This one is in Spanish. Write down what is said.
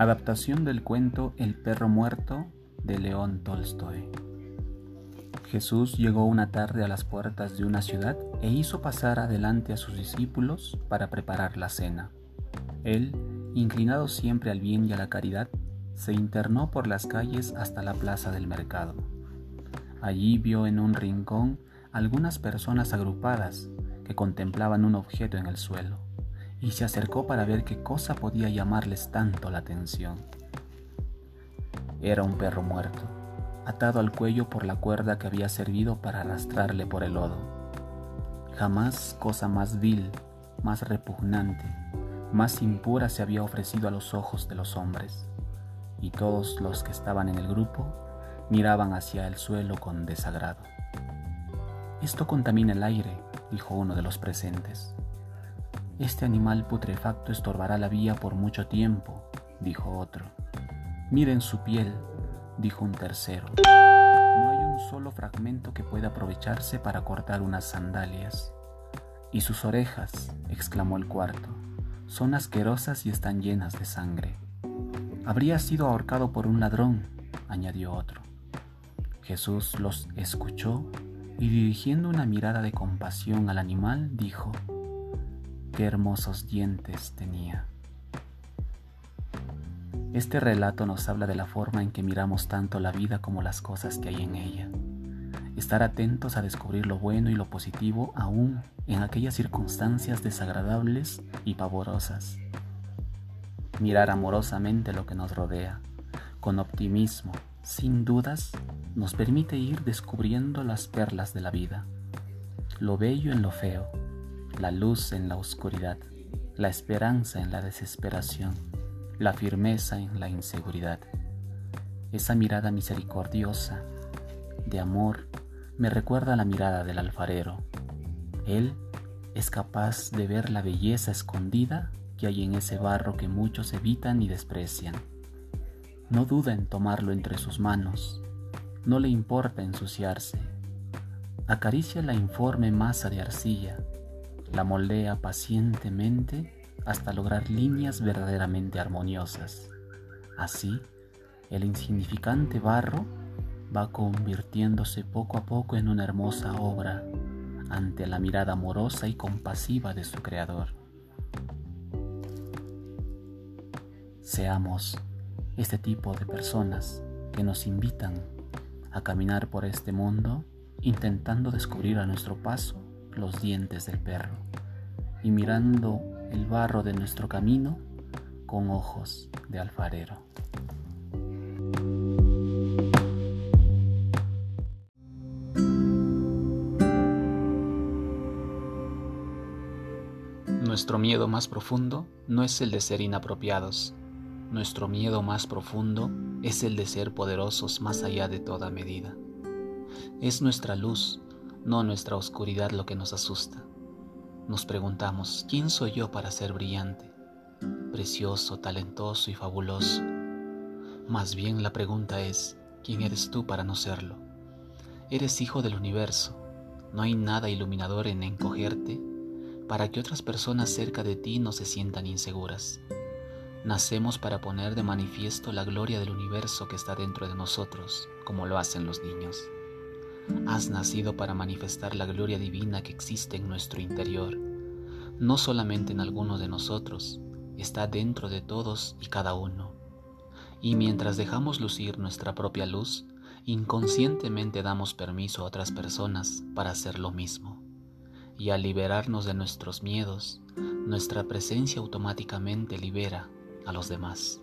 Adaptación del cuento El perro muerto de León Tolstoy. Jesús llegó una tarde a las puertas de una ciudad e hizo pasar adelante a sus discípulos para preparar la cena. Él, inclinado siempre al bien y a la caridad, se internó por las calles hasta la plaza del mercado. Allí vio en un rincón algunas personas agrupadas que contemplaban un objeto en el suelo y se acercó para ver qué cosa podía llamarles tanto la atención. Era un perro muerto, atado al cuello por la cuerda que había servido para arrastrarle por el lodo. Jamás cosa más vil, más repugnante, más impura se había ofrecido a los ojos de los hombres, y todos los que estaban en el grupo miraban hacia el suelo con desagrado. Esto contamina el aire, dijo uno de los presentes. Este animal putrefacto estorbará la vía por mucho tiempo, dijo otro. Miren su piel, dijo un tercero. No hay un solo fragmento que pueda aprovecharse para cortar unas sandalias. Y sus orejas, exclamó el cuarto, son asquerosas y están llenas de sangre. Habría sido ahorcado por un ladrón, añadió otro. Jesús los escuchó y dirigiendo una mirada de compasión al animal, dijo, qué hermosos dientes tenía. Este relato nos habla de la forma en que miramos tanto la vida como las cosas que hay en ella. Estar atentos a descubrir lo bueno y lo positivo aún en aquellas circunstancias desagradables y pavorosas. Mirar amorosamente lo que nos rodea, con optimismo, sin dudas, nos permite ir descubriendo las perlas de la vida, lo bello en lo feo, la luz en la oscuridad, la esperanza en la desesperación, la firmeza en la inseguridad. Esa mirada misericordiosa, de amor, me recuerda a la mirada del alfarero. Él es capaz de ver la belleza escondida que hay en ese barro que muchos evitan y desprecian. No duda en tomarlo entre sus manos, no le importa ensuciarse. Acaricia la informe masa de arcilla la moldea pacientemente hasta lograr líneas verdaderamente armoniosas. Así, el insignificante barro va convirtiéndose poco a poco en una hermosa obra ante la mirada amorosa y compasiva de su creador. Seamos este tipo de personas que nos invitan a caminar por este mundo intentando descubrir a nuestro paso los dientes del perro y mirando el barro de nuestro camino con ojos de alfarero. Nuestro miedo más profundo no es el de ser inapropiados. Nuestro miedo más profundo es el de ser poderosos más allá de toda medida. Es nuestra luz no nuestra oscuridad lo que nos asusta. Nos preguntamos, ¿quién soy yo para ser brillante, precioso, talentoso y fabuloso? Más bien la pregunta es, ¿quién eres tú para no serlo? Eres hijo del universo, no hay nada iluminador en encogerte para que otras personas cerca de ti no se sientan inseguras. Nacemos para poner de manifiesto la gloria del universo que está dentro de nosotros, como lo hacen los niños. Has nacido para manifestar la gloria divina que existe en nuestro interior, no solamente en alguno de nosotros, está dentro de todos y cada uno. Y mientras dejamos lucir nuestra propia luz, inconscientemente damos permiso a otras personas para hacer lo mismo. Y al liberarnos de nuestros miedos, nuestra presencia automáticamente libera a los demás.